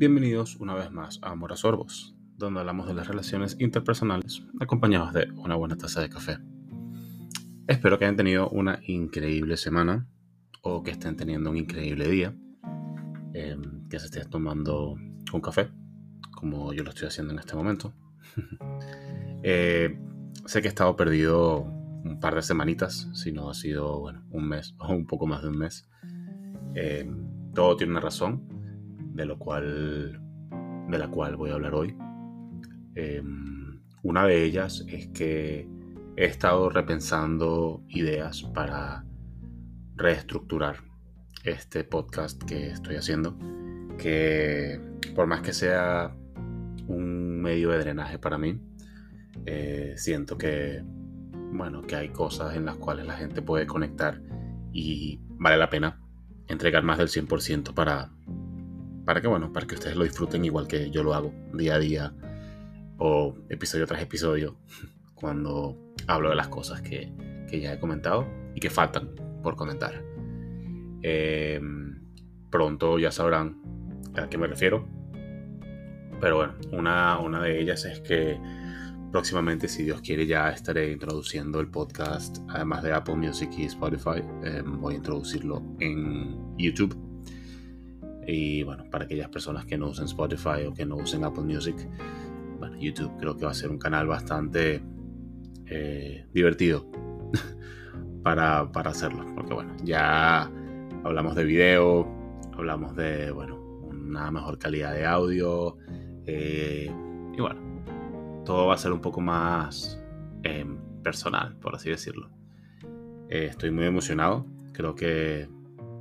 Bienvenidos una vez más a Amor a Sorbos, donde hablamos de las relaciones interpersonales acompañados de una buena taza de café. Espero que hayan tenido una increíble semana o que estén teniendo un increíble día, em, que se estén tomando un café, como yo lo estoy haciendo en este momento. Eh, sé que he estado perdido un par de semanitas, si no ha sido bueno, un mes o un poco más de un mes. Em, todo tiene una razón de lo cual de la cual voy a hablar hoy. Em, una de ellas es que he estado repensando ideas para reestructurar este podcast que estoy haciendo, que por más que sea un medio de drenaje para mí, eh, siento que bueno, que hay cosas en las cuales la gente puede conectar y vale la pena entregar más del 100% para para que, bueno, para que ustedes lo disfruten igual que yo lo hago día a día o episodio tras episodio cuando hablo de las cosas que, ya he comentado y que faltan por comentar. Em, pronto ya sabrán a qué me refiero. Pero bueno, una, una de ellas es que próximamente, si Dios quiere, ya estaré introduciendo el podcast, además de Apple Music y Spotify, em, voy a introducirlo en YouTube y bueno, para aquellas personas que no usen Spotify o que no usen Apple Music, bueno, YouTube creo que va a ser un canal bastante eh, divertido para, para, hacerlo. Porque bueno, ya hablamos de video, hablamos de, bueno, una mejor calidad de audio. Eh, y bueno, todo va a ser un poco más eh, personal, por así decirlo. estoy muy emocionado. Creo que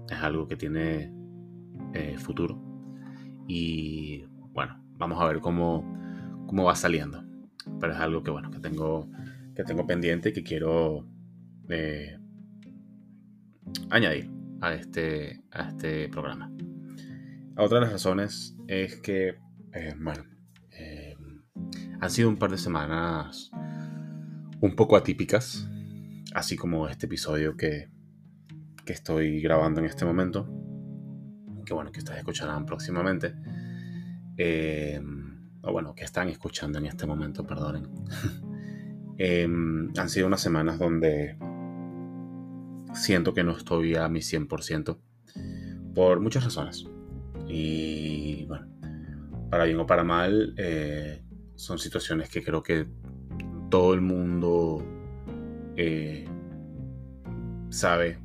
es algo que tiene eh, futuro. Y bueno, vamos a ver cómo, cómo va saliendo. Pero es algo que bueno, que tengo, que tengo pendiente y que quiero eh, añadir a este, a este programa. Otra de las razones es que, eh, bueno, han sido un par de semanas un poco atípicas, así como este episodio que, que estoy grabando en este momento que bueno, que ustedes escucharán próximamente. Eh, o bueno, que están escuchando en este momento, perdonen. Em, han sido unas semanas donde siento que no estoy a mi 100% por muchas razones. Y bueno, para bien o para mal, eh, son situaciones que creo que todo el mundo eh, sabe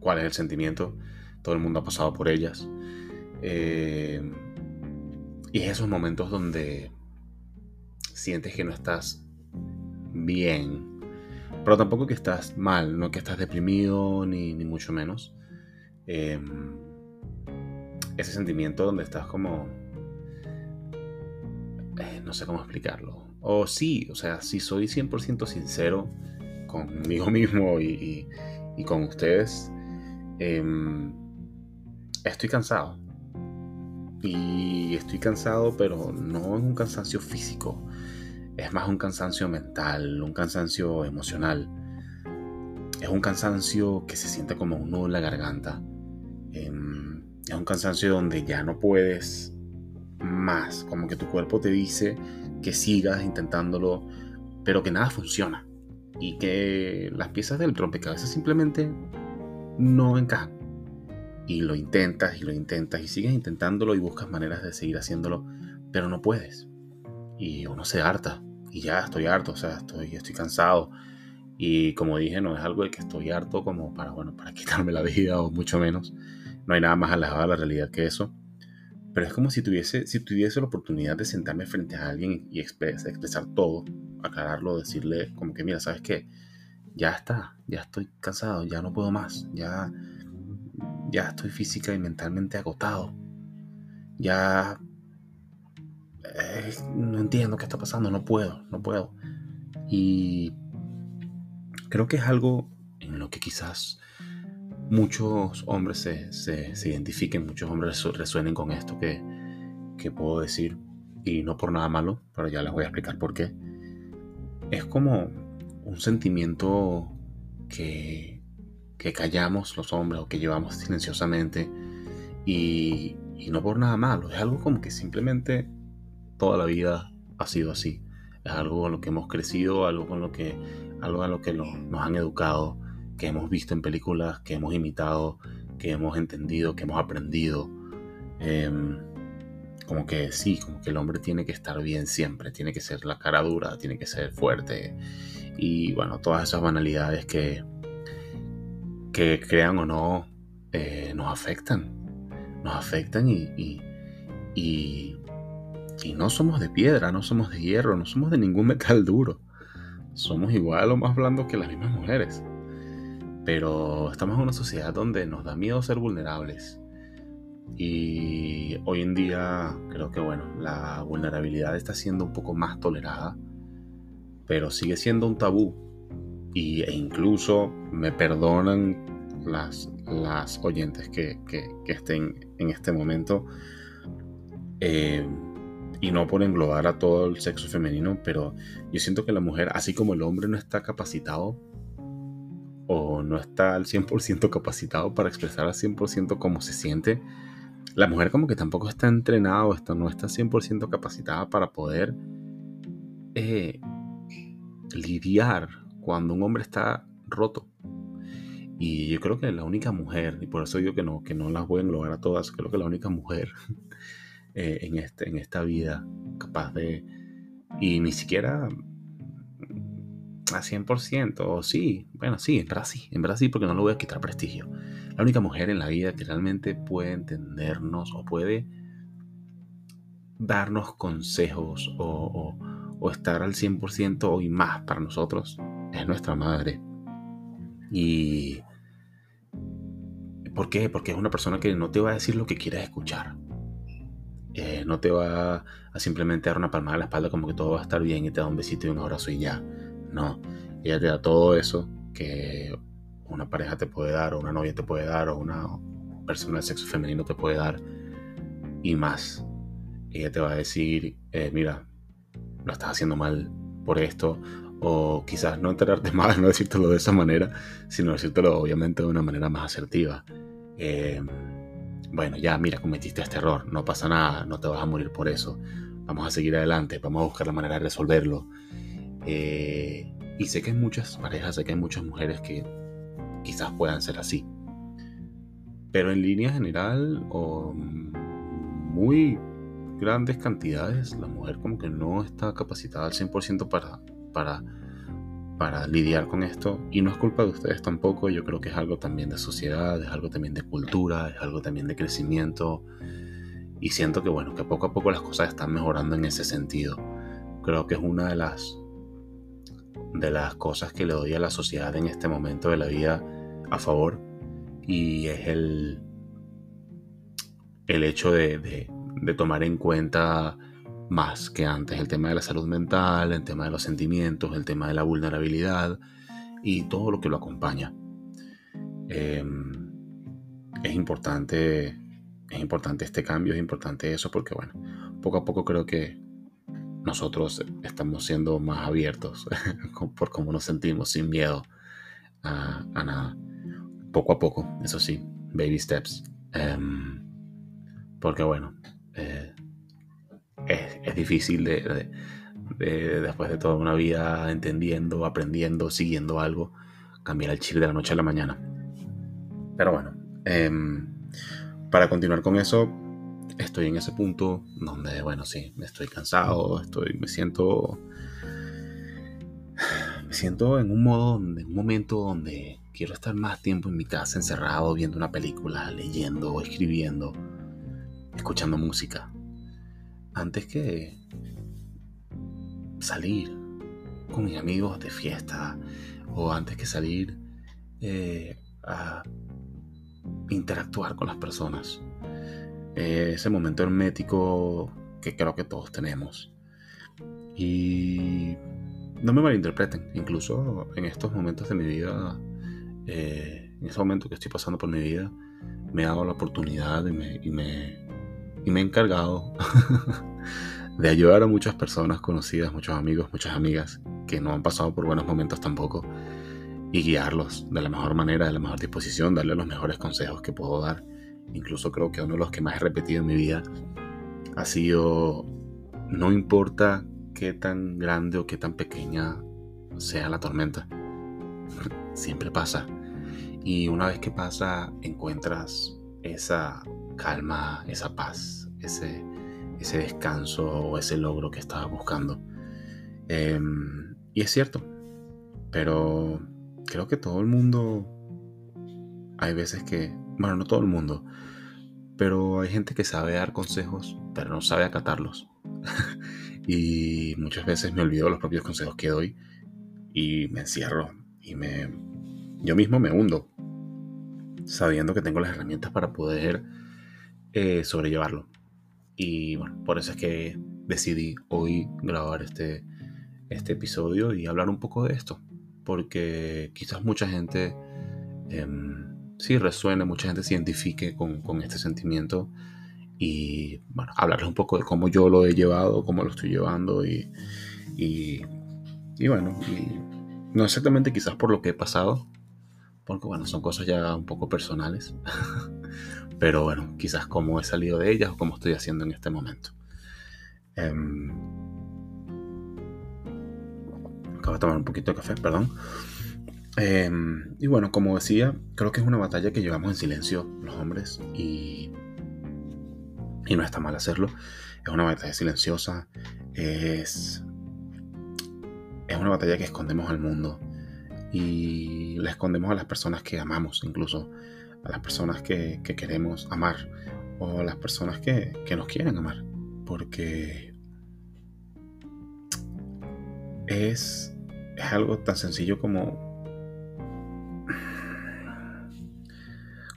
cuál es el sentimiento todo el mundo ha pasado por ellas. Eh, y es esos momentos donde sientes que no estás bien, pero tampoco que estás mal, no que estás deprimido, ni, mucho menos. Em, ese sentimiento donde estás como... Eh, no sé cómo explicarlo. O sí, o sea, si soy 100% sincero conmigo mismo y, y con ustedes, eh, estoy cansado. Y estoy cansado, pero no es un cansancio físico. Es más un cansancio mental, un cansancio emocional. Es un cansancio que se siente como un nudo en la garganta. Em, es un cansancio donde ya no puedes más. Como que tu cuerpo te dice que sigas intentándolo, pero que nada funciona. Y que las piezas del rompecabezas simplemente no encajan y lo intentas y lo intentas y sigues intentándolo y buscas maneras de seguir haciéndolo, pero no puedes. Y uno se harta y ya estoy harto, o sea, estoy, estoy cansado. Y como dije, no es algo de que estoy harto como para, bueno, para quitarme la vida o mucho menos. No hay nada más alejado de la realidad que eso. Pero es como si tuviese, si tuviese la oportunidad de sentarme frente a alguien y expresar, expresar todo, aclararlo, decirle como que, mira, ¿sabes qué? Ya está, ya estoy cansado, ya no puedo más, ya ya estoy física y mentalmente agotado. Ya eh, no entiendo qué está pasando, no puedo, no puedo. Y creo que es algo en lo que quizás muchos hombres se, identifiquen, muchos hombres resuenen con esto que, que puedo decir. Y no por nada malo, pero ya les voy a explicar por qué. Es como un sentimiento que que callamos los hombres o que llevamos silenciosamente y, y no por nada malo, es algo como que simplemente toda la vida ha sido así. Es algo con lo que hemos crecido, algo con lo que, algo a lo que nos han educado, que hemos visto en películas, que hemos imitado, que hemos entendido, que hemos aprendido. Em, como que sí, como que el hombre tiene que estar bien siempre, tiene que ser la cara dura, tiene que ser fuerte. Y bueno, todas esas banalidades que, que crean o no, eh, nos afectan. Nos afectan y, y, y, y, no somos de piedra, no somos de hierro, no somos de ningún metal duro. Somos igual o más blandos que las mismas mujeres. Pero estamos en una sociedad donde nos da miedo ser vulnerables y hoy en día creo que bueno, la vulnerabilidad está siendo un poco más tolerada, pero sigue siendo un tabú. Y, e incluso me perdonan las, las oyentes que, estén en este momento. Eh, y no por englobar a todo el sexo femenino, pero yo siento que la mujer, así como el hombre no está capacitado o no está al 100% capacitado para expresar al 100% cómo se siente, la mujer como que tampoco está entrenada o está, no está 100% capacitada para poder eh, lidiar cuando un hombre está roto. Y yo creo que la única mujer, y por eso digo que no, que no las voy a englobar a todas, creo que la única mujer eh, en, este, en esta vida capaz de, y ni siquiera a 100%, o sí, bueno, sí, en verdad sí, en verdad sí, porque no le voy a quitar prestigio. La única mujer en la vida que realmente puede entendernos o puede darnos consejos o, estar al 100% y más para nosotros es nuestra madre. Y... ¿Por qué? Porque es una persona que no te va a decir lo que quieres escuchar. Eh, no te va a simplemente dar una palmada en la espalda como que todo va a estar bien y te da un besito y un abrazo y ya. No, ella te da todo eso que una pareja te puede dar, o una novia te puede dar, o una persona de sexo femenino te puede dar, y más. Ella te va a decir, eh, mira, lo estás haciendo mal por esto, o quizás no enterarte más, no decírtelo de esa manera, sino decírtelo obviamente de una manera más asertiva. Eh, bueno, ya, mira, cometiste este error, no pasa nada, no te vas a morir por eso, vamos a seguir adelante, vamos a buscar la manera de resolverlo. Eh, y sé que hay muchas parejas, sé que hay muchas mujeres que quizás puedan ser así. Pero en línea general o muy grandes cantidades, la mujer como que no está capacitada al 100% para, para, para lidiar con esto. Y no es culpa de ustedes tampoco, yo creo que es algo también de sociedad, es algo también de cultura, es algo también de crecimiento. Y siento que bueno, que poco a poco las cosas están mejorando en ese sentido. Creo que es una de las de las cosas que le doy a la sociedad en este momento de la vida a favor y es el, el hecho de, tomar en cuenta más que antes el tema de la salud mental, el tema de los sentimientos, el tema de la vulnerabilidad y todo lo que lo acompaña. Em, es importante, es importante este cambio, es importante eso porque bueno, poco a poco creo que nosotros estamos siendo más abiertos por cómo nos sentimos, sin miedo a nada poco a poco, eso sí, baby steps. Em, porque bueno, eh, es, difícil de, después de toda una vida entendiendo, aprendiendo, siguiendo algo, cambiar el chip de la noche a la mañana. Pero bueno, em, para continuar con eso, estoy en ese punto donde, bueno, sí, estoy cansado, estoy, me siento, me siento en un modo, en un momento donde Quiero estar más tiempo en mi casa encerrado viendo una película, leyendo escribiendo, escuchando música. Antes que salir con mis amigos de fiesta o antes que salir eh, a interactuar con las personas. ese momento hermético que creo que todos tenemos. Y no me malinterpreten, incluso en estos momentos de mi vida eh, en ese momento que estoy pasando por mi vida, me he dado la oportunidad y me, he encargado de ayudar a muchas personas conocidas, muchos amigos, muchas amigas que no han pasado por buenos momentos tampoco y guiarlos de la mejor manera, de la mejor disposición, darles los mejores consejos que puedo dar incluso creo que uno de los que más he repetido en mi vida, ha sido, no importa qué tan grande o qué tan pequeña sea la tormenta, siempre pasa. Y una vez que pasa, encuentras esa calma, esa paz, ese, ese descanso o ese logro que estabas buscando. Em, y es cierto, pero creo que todo el mundo, hay veces que, bueno, no todo el mundo, pero hay gente que sabe dar consejos, pero no sabe acatarlos. y muchas veces me olvido los propios consejos que doy y me encierro y me yo mismo me hundo sabiendo que tengo las herramientas para poder eh, sobrellevarlo. Y bueno, por eso es que decidí hoy grabar este, este episodio y hablar un poco de esto. Porque quizás mucha gente em, sí resuene, mucha gente se identifique con, con, este sentimiento. Y bueno, hablarles un poco de cómo yo lo he llevado, cómo lo estoy llevando. Y, y, y bueno, y no exactamente quizás por lo que he pasado, porque bueno, son cosas ya un poco personales. Pero bueno, quizás cómo he salido de ellas o cómo estoy haciendo en este momento. Em, acabo de tomar un poquito de café, perdón. Em, y bueno, como decía, creo que es una batalla que llevamos en silencio los hombres y, y no está mal hacerlo. Es una batalla silenciosa, es, es una batalla que escondemos al mundo y la escondemos a las personas que amamos incluso a las personas que, queremos amar o a las personas que, nos quieren amar. Porque es, es algo tan sencillo como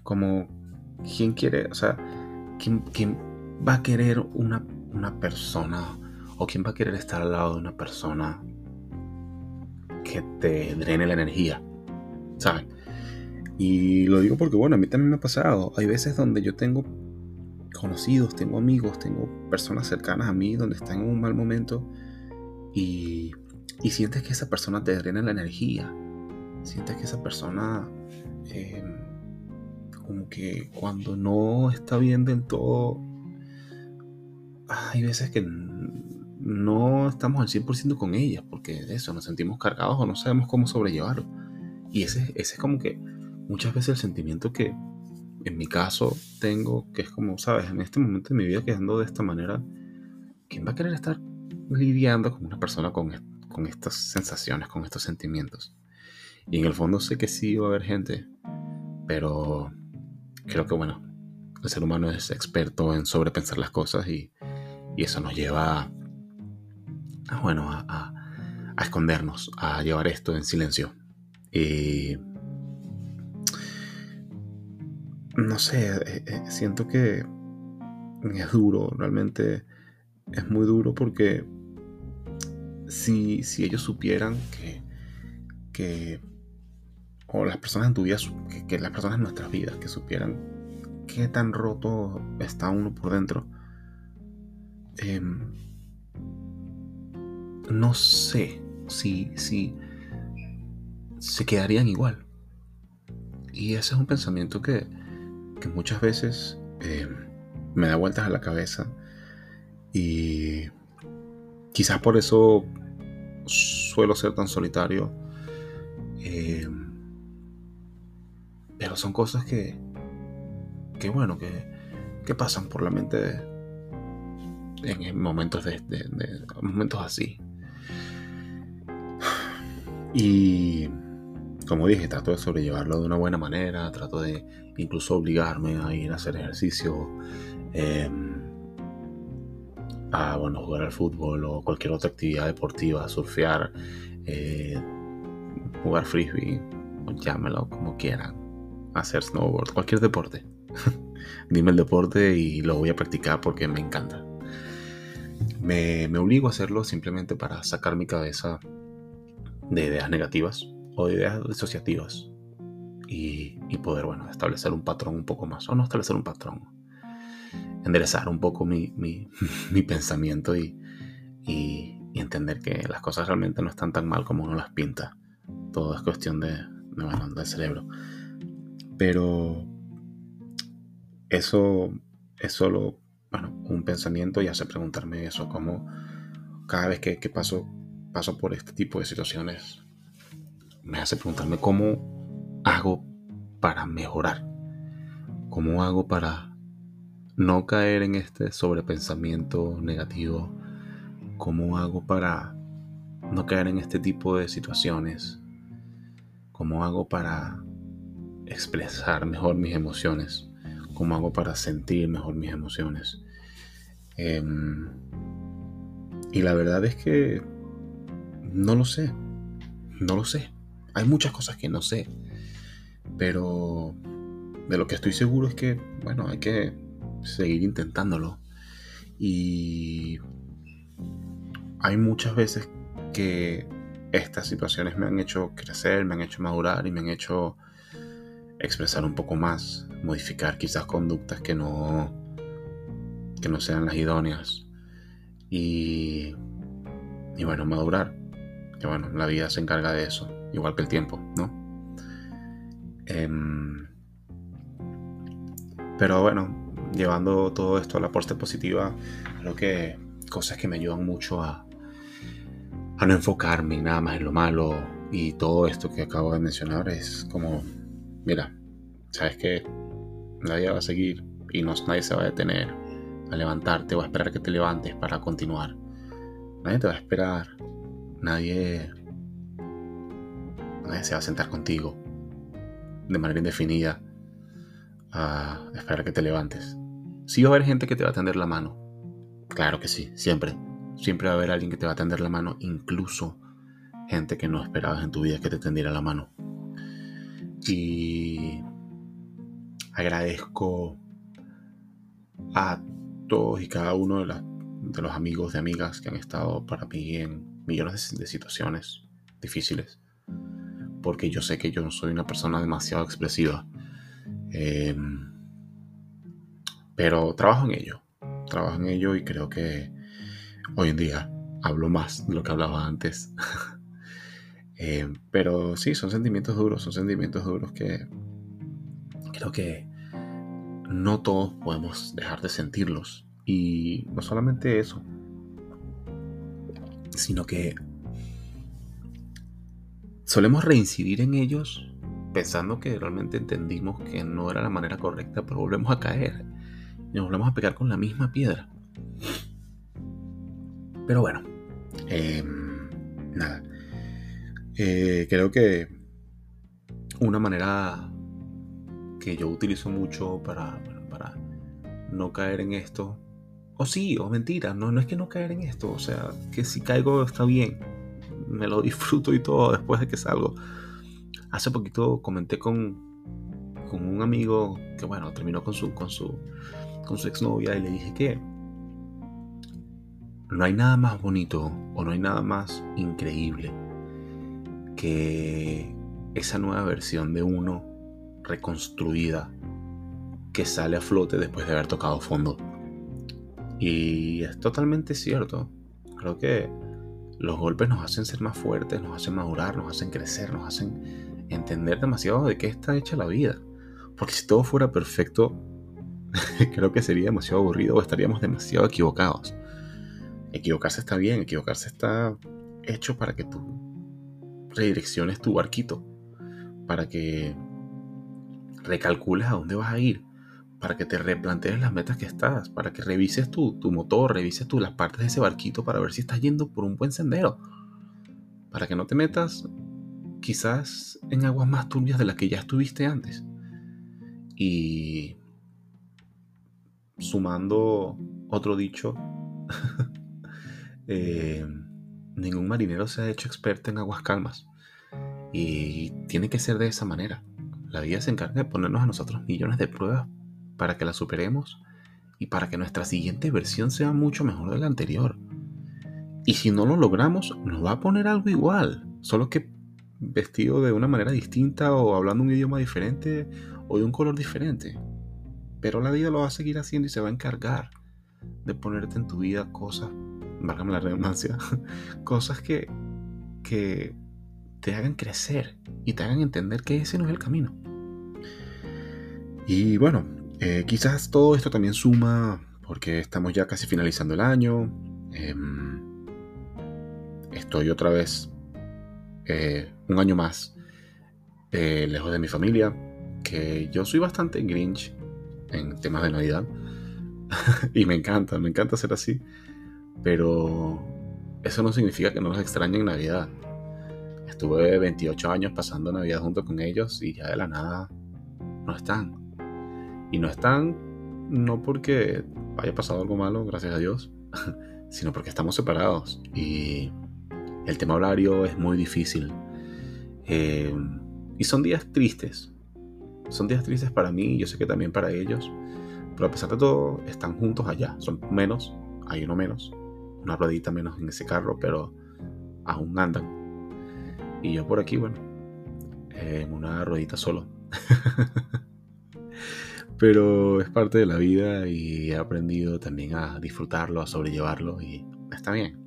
como quién quiere, o sea, quién, quién va a querer una, una, persona o quién va a querer estar al lado de una persona que te drene la energía, ¿sabes? Y lo digo porque, bueno, a mí también me ha pasado. Hay veces donde yo tengo conocidos, tengo amigos, tengo personas cercanas a mí donde están en un mal momento y, y sientes que esa persona te drena la energía. Sientes que esa persona, em, como que cuando no está bien del todo, hay veces que no estamos al 100% con ella porque eso nos sentimos cargados o no sabemos cómo sobrellevarlo. Y ese, ese es como que muchas veces el sentimiento que en mi caso tengo, que es como, sabes, en este momento de mi vida que ando de esta manera, ¿quién va a querer estar lidiando con una persona con, con estas sensaciones, con estos sentimientos? Y en el fondo sé que sí va a haber gente, pero creo que bueno, el ser humano es experto en sobrepensar las cosas y, y eso nos lleva bueno, a, a, a, escondernos, a llevar esto en silencio. Y no sé, eh, eh, siento que es duro, realmente es muy duro porque si, si ellos supieran que, que, o las personas en tu vida, que, las personas en nuestras vidas, que supieran qué tan roto está uno por dentro, em, no sé si, si se quedarían igual. Y ese es un pensamiento que, que muchas veces eh, me da vueltas a la cabeza y quizás por eso suelo ser tan solitario. Eh, pero son cosas que, que bueno, que, que pasan por la mente en momentos, de, momentos así. Y como dije, trato de sobrellevarlo de una buena manera, trato de incluso obligarme a ir a hacer ejercicio, em, a bueno, jugar al fútbol o cualquier otra actividad deportiva, surfear, eh, jugar frisbee, llámelo como quieran, hacer snowboard, cualquier deporte. Dime el deporte y lo voy a practicar porque me encanta. Me, me obligo a hacerlo simplemente para sacar mi cabeza de ideas negativas o de ideas disociativas y, poder, bueno, establecer un patrón un poco más, o no establecer un patrón, enderezar un poco mi, pensamiento y, entender que las cosas realmente no están tan mal como uno las pinta. Todo es cuestión de, bueno, del cerebro. Pero eso es solo bueno, un pensamiento y hace preguntarme eso, como cada vez que, paso, paso por este tipo de situaciones, me hace preguntarme cómo hago para mejorar, cómo hago para no caer en este sobrepensamiento negativo, cómo hago para no caer en este tipo de situaciones, cómo hago para expresar mejor mis emociones cómo hago para sentir mejor mis emociones. Em, y la verdad es que no lo sé, no lo sé. Hay muchas cosas que no sé, pero de lo que estoy seguro es que, bueno, hay que seguir intentándolo. Y hay muchas veces que estas situaciones me han hecho crecer, me han hecho madurar y me han hecho expresar un poco más, modificar quizás conductas que no, que no sean las idóneas y, y bueno, madurar. Que bueno, la vida se encarga de eso, igual que el tiempo, ¿no? Em, pero bueno, llevando todo esto a la parte positiva, creo que cosas que me ayudan mucho a, no enfocarme nada más en lo malo y todo esto que acabo de mencionar es como mira, sabes que nadie va a seguir y no, nadie se va a detener a levantarte o a esperar que te levantes para continuar. Nadie te va a esperar. Nadie, nadie se va a sentar contigo de manera indefinida a esperar que te levantes. Sí va a haber gente que te va a tender la mano. Claro que sí, siempre. Siempre va a haber alguien que te va a tender la mano, incluso gente que no esperabas en tu vida que te tendiera la mano. Y agradezco a todos y cada uno de, los amigos de amigas que han estado para mí en millones de, situaciones difíciles. Porque yo sé que yo no soy una persona demasiado expresiva. Em, pero trabajo en ello. Trabajo en ello y creo que hoy en día hablo más de lo que hablaba antes. Eh, pero sí, son sentimientos duros, son sentimientos duros que creo que no todos podemos dejar de sentirlos. Y no solamente eso, sino que solemos reincidir en ellos pensando que realmente entendimos que no era la manera correcta, pero volvemos a caer y nos volvemos a pegar con la misma piedra. Pero bueno, em, nada. Eh, creo que una manera que yo utilizo mucho para, para no caer en esto, o sí, o mentira, no, no es que no caer en esto, o sea, que si caigo está bien, me lo disfruto y todo después de que salgo. Hace poquito comenté con, con un amigo que, bueno, terminó con su, con su, con su exnovia y le dije que no hay nada más bonito o no hay nada más increíble que esa nueva versión de uno reconstruida que sale a flote después de haber tocado fondo. Y es totalmente cierto. Creo que los golpes nos hacen ser más fuertes, nos hacen madurar, nos hacen crecer, nos hacen entender demasiado de qué está hecha la vida. Porque si todo fuera perfecto, creo que sería demasiado aburrido o estaríamos demasiado equivocados. Equivocarse está bien, equivocarse está hecho para que tú redirecciones tu barquito, para que recalcules a dónde vas a ir, para que te replantees las metas que estás, para que revises tu, motor, revises tú las partes de ese barquito para ver si estás yendo por un buen sendero, para que no te metas quizás en aguas más turbias de las que ya estuviste antes. Y sumando otro dicho, eh, ningún marinero se ha hecho experto en aguas calmas. Y tiene que ser de esa manera. La vida se encarga de ponernos a nosotros millones de pruebas para que las superemos y para que nuestra siguiente versión sea mucho mejor de la anterior. Y si no lo logramos, nos va a poner algo igual, solo que vestido de una manera distinta o hablando un idioma diferente o de un color diferente. Pero la vida lo va a seguir haciendo y se va a encargar de ponerte en tu vida cosas válgame la redundancia, cosas que, que te hagan crecer y te hagan entender que ese no es el camino. Y bueno, Eh, quizás todo esto también suma porque estamos ya casi finalizando el año. Em, estoy otra vez eh, un año más eh, lejos de mi familia, que yo soy bastante grinch en temas de Navidad. y me encanta, me encanta ser así. Pero eso no significa que no los extrañe en Navidad. Estuve 28 años pasando Navidad junto con ellos y ya de la nada no están. Y no están no porque haya pasado algo malo, gracias a Dios, sino porque estamos separados. Y el tema horario es muy difícil. Eh, y son días tristes. Son días tristes para mí yo sé que también para ellos. Pero a pesar de todo, están juntos allá. Son menos, hay uno menos. Una ruedita menos en ese carro, pero aún andan. Y yo por aquí, bueno, en una ruedita solo. Pero es parte de la vida y he aprendido también a disfrutarlo, a sobrellevarlo y está bien.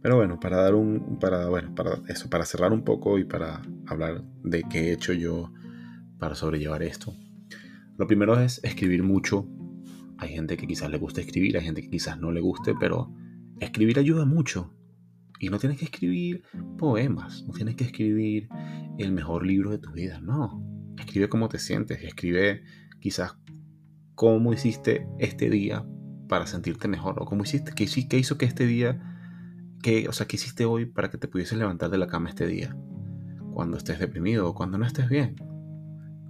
Pero bueno, para dar un para bueno, para eso, para cerrar un poco y para hablar de qué he hecho yo para sobrellevar esto. Lo primero es escribir mucho. Hay gente que quizás le guste escribir, hay gente que quizás no le guste, pero escribir ayuda mucho. Y no tienes que escribir poemas, no tienes que escribir el mejor libro de tu vida, no. Escribe cómo te sientes, escribe quizás cómo hiciste este día para sentirte mejor, o cómo hiciste, qué, hizo que este día, que, o sea, qué hiciste hoy para que te pudieses levantar de la cama este día, cuando estés deprimido o cuando no estés bien.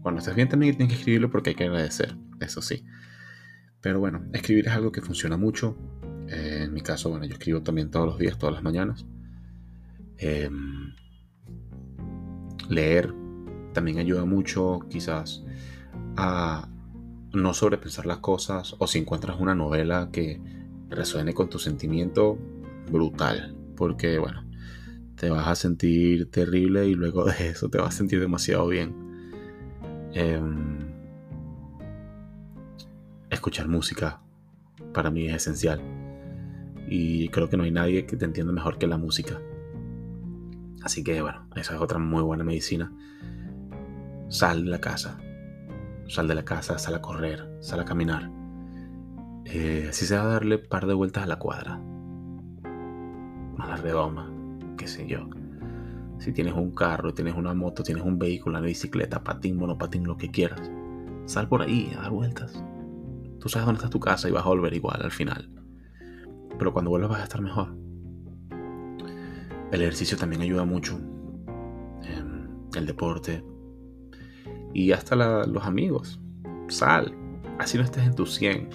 Cuando estés bien también tienes que escribirlo porque hay que agradecer, eso sí. Pero bueno, escribir es algo que funciona mucho. Eh, en mi caso, bueno, yo escribo también todos los días, todas las mañanas. Em, leer también ayuda mucho, quizás, a no sobrepensar las cosas. O si encuentras una novela que resuene con tu sentimiento, brutal. Porque, bueno, te vas a sentir terrible y luego de eso te vas a sentir demasiado bien. Em, escuchar música para mí es esencial y creo que no hay nadie que te entienda mejor que la música. Así que bueno, esa es otra muy buena medicina. Sal de la casa, sal de la casa, sal a correr, sal a caminar. Eh, así se va a darle par de vueltas a la cuadra. A la redoma, qué sé yo. Si tienes un carro, tienes una moto, tienes un vehículo, una bicicleta, patín, monopatín, lo que quieras. Sal por ahí a dar vueltas. Tú sabes dónde está tu casa y vas a volver igual al final pero cuando vuelvas vas a estar mejor. El ejercicio también ayuda mucho. Em, el deporte. Y hasta los amigos. Sal. Así no estés en tu 100.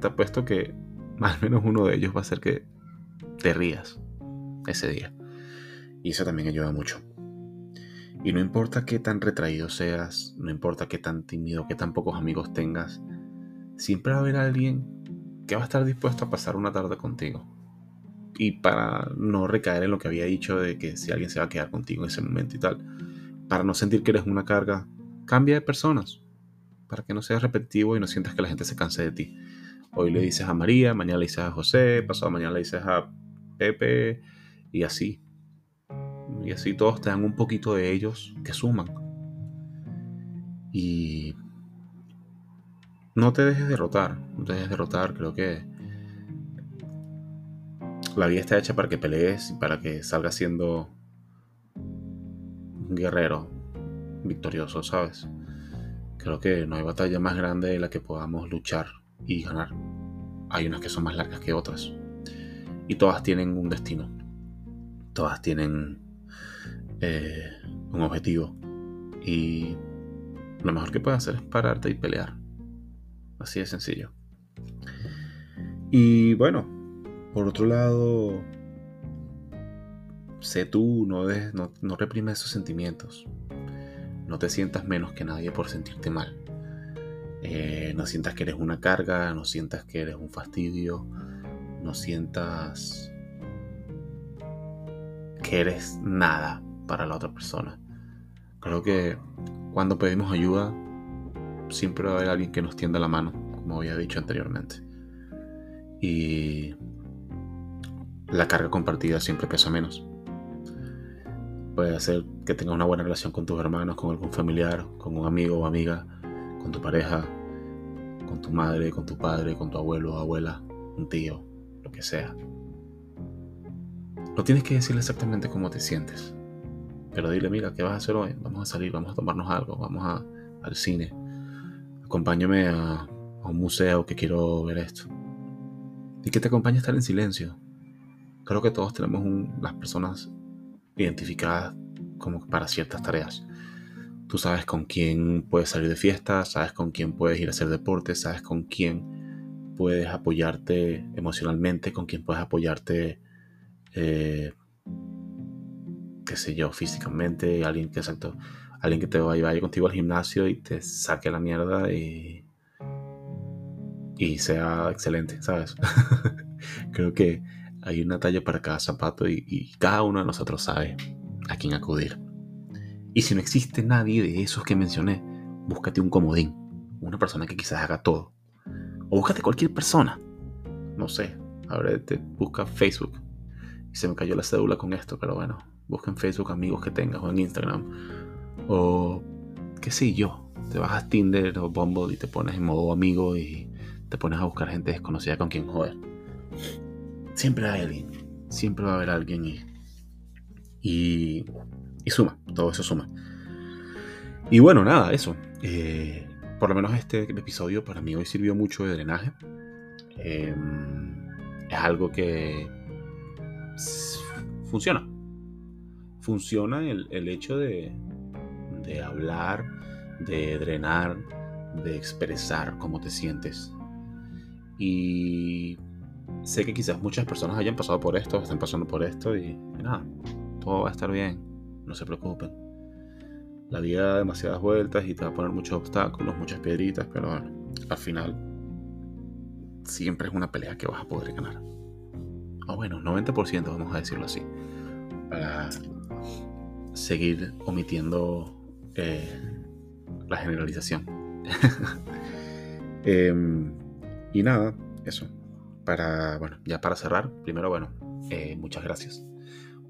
Te apuesto que más menos uno de ellos va a hacer que te rías ese día. Y eso también ayuda mucho. Y no importa qué tan retraído seas, no importa qué tan tímido, qué tan pocos amigos tengas, siempre va a haber alguien que va a estar dispuesto a pasar una tarde contigo. Y para no recaer en lo que había dicho de que si alguien se va a quedar contigo en ese momento y tal, para no sentir que eres una carga, cambia de personas. Para que no seas repetitivo y no sientas que la gente se canse de ti. Hoy le dices a María, mañana le dices a José, pasado mañana le dices a Pepe y así. Y así todos te dan un poquito de ellos que suman. Y no te dejes derrotar, no te dejes derrotar, creo que la vida está hecha para que pelees y para que salgas siendo un guerrero victorioso, ¿sabes? Creo que no hay batalla más grande de la que podamos luchar y ganar. Hay unas que son más largas que otras. Y todas tienen un destino. Todas tienen eh, un objetivo. Y lo mejor que puedes hacer es pararte y pelear. Así de sencillo. Y bueno, por otro lado, sé tú, no, no, no reprimes esos sentimientos. No te sientas menos que nadie por sentirte mal. Eh, no sientas que eres una carga, no sientas que eres un fastidio, no sientas que eres nada para la otra persona. Creo que cuando pedimos ayuda siempre va a haber alguien que nos tienda la mano, como había dicho anteriormente. Y la carga compartida siempre pesa menos. Puede hacer que tengas una buena relación con tus hermanos, con algún familiar, con un amigo o amiga, con tu pareja, con tu madre, con tu padre, con tu abuelo, abuela, un tío, lo que sea. No tienes que decirle exactamente cómo te sientes. Pero dile, mira, ¿qué vas a hacer hoy? Vamos a salir, vamos a tomarnos algo, vamos al cine. Acompáñame a, un museo que quiero ver esto. Y que te acompañe a estar en silencio. Creo que todos tenemos las personas identificadas como para ciertas tareas. Tú sabes con quién puedes salir de fiesta, sabes con quién puedes ir a hacer deporte, sabes con quién puedes apoyarte emocionalmente, con quién puedes apoyarte eh, qué sé yo, físicamente, alguien que exacto, alguien que te vaya, contigo al gimnasio y te saque la mierda y, y sea excelente, ¿sabes? Creo que hay una talla para cada zapato y, cada uno de nosotros sabe a quién acudir. Y si no existe nadie de esos que mencioné, búscate un comodín, una persona que quizás haga todo. O búscate cualquier persona. No sé, ahora te busca Facebook. Y se me cayó la cédula con esto, pero bueno, Busca en Facebook amigos que tengas o en Instagram. O qué sé yo. Te vas a Tinder o Bumble y te pones en modo amigo y te pones a buscar gente desconocida con quien joder. Siempre hay alguien. Siempre va a haber alguien y, y, y suma. Todo eso suma. Y bueno, nada, eso. Eh, por lo menos este episodio para mí hoy sirvió mucho de drenaje. Em, es algo que funciona funciona el, hecho de, hablar, de drenar, de expresar cómo te sientes. Y sé que quizás muchas personas hayan pasado por esto, están pasando por esto y, nada, todo va a estar bien, no se preocupen. La vida da demasiadas vueltas y te va a poner muchos obstáculos, muchas piedritas, pero al final siempre es una pelea que vas a poder ganar. O bueno, 90% vamos a decirlo así. Para seguir omitiendo eh, la generalización. Em, y nada, eso. Para, bueno, ya para cerrar, primero, bueno, eh, muchas gracias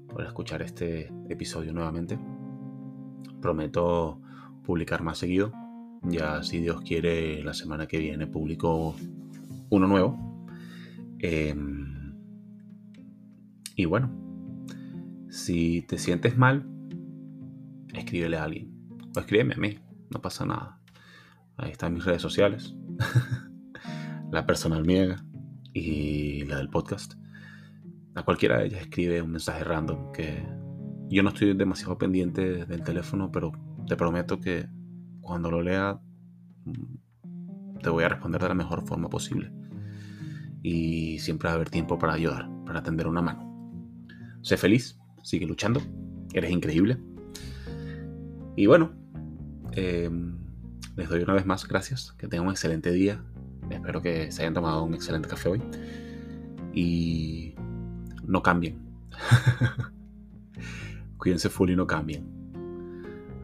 por escuchar este episodio nuevamente. Prometo publicar más seguido. Ya, si Dios quiere, la semana que viene publico uno nuevo. Em, y bueno, si te sientes mal, escríbele a alguien. O escríbeme a mí, no pasa nada. Ahí están mis redes sociales. la personal mía y la del podcast. A cualquiera de ellas escribe un mensaje random que yo no estoy demasiado pendiente del teléfono, pero te prometo que cuando lo lea mm, te voy a responder de la mejor forma posible. Y siempre va a haber tiempo para ayudar, para tender una mano. Sé feliz, sigue luchando, eres increíble y bueno, em, les doy una vez más gracias. Que tengan un excelente día. Espero que se hayan tomado un excelente café hoy. Y no cambien. Cuídense full y no cambien.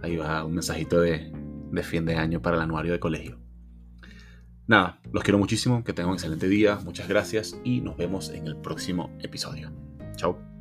Ahí va un mensajito de, de fin de año para el anuario de colegio. Nada, los quiero muchísimo, que tengan un excelente día, muchas gracias y nos vemos en el próximo episodio. Chao.